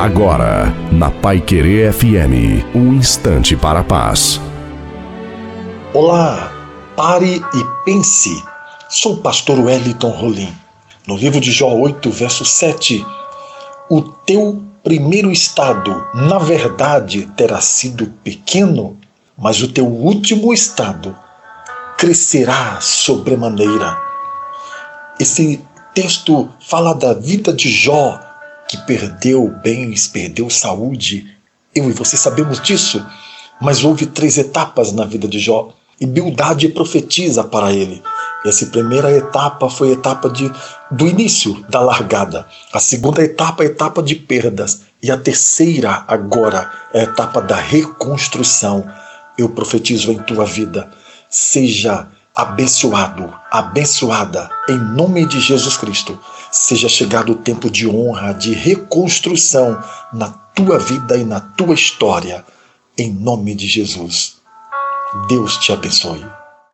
Agora, na Pai Querer FM, um instante para a paz. Olá, pare e pense. Sou o pastor Wellington Rolim. No livro de Jó 8, verso 7, o teu primeiro estado, na verdade, terá sido pequeno, mas o teu último estado crescerá sobremaneira. Esse texto fala da vida de Jó, que perdeu bens, perdeu saúde. Eu e você sabemos disso, mas houve três etapas na vida de Jó e Bildade profetiza para ele. Essa primeira etapa foi a etapa de, do início da largada. A segunda etapa é a etapa de perdas. E a terceira, agora, é a etapa da reconstrução. Eu profetizo em tua vida. Seja abençoado, abençoada, em nome de Jesus Cristo. Seja chegado o tempo de honra, de reconstrução na tua vida e na tua história, em nome de Jesus. Deus te abençoe.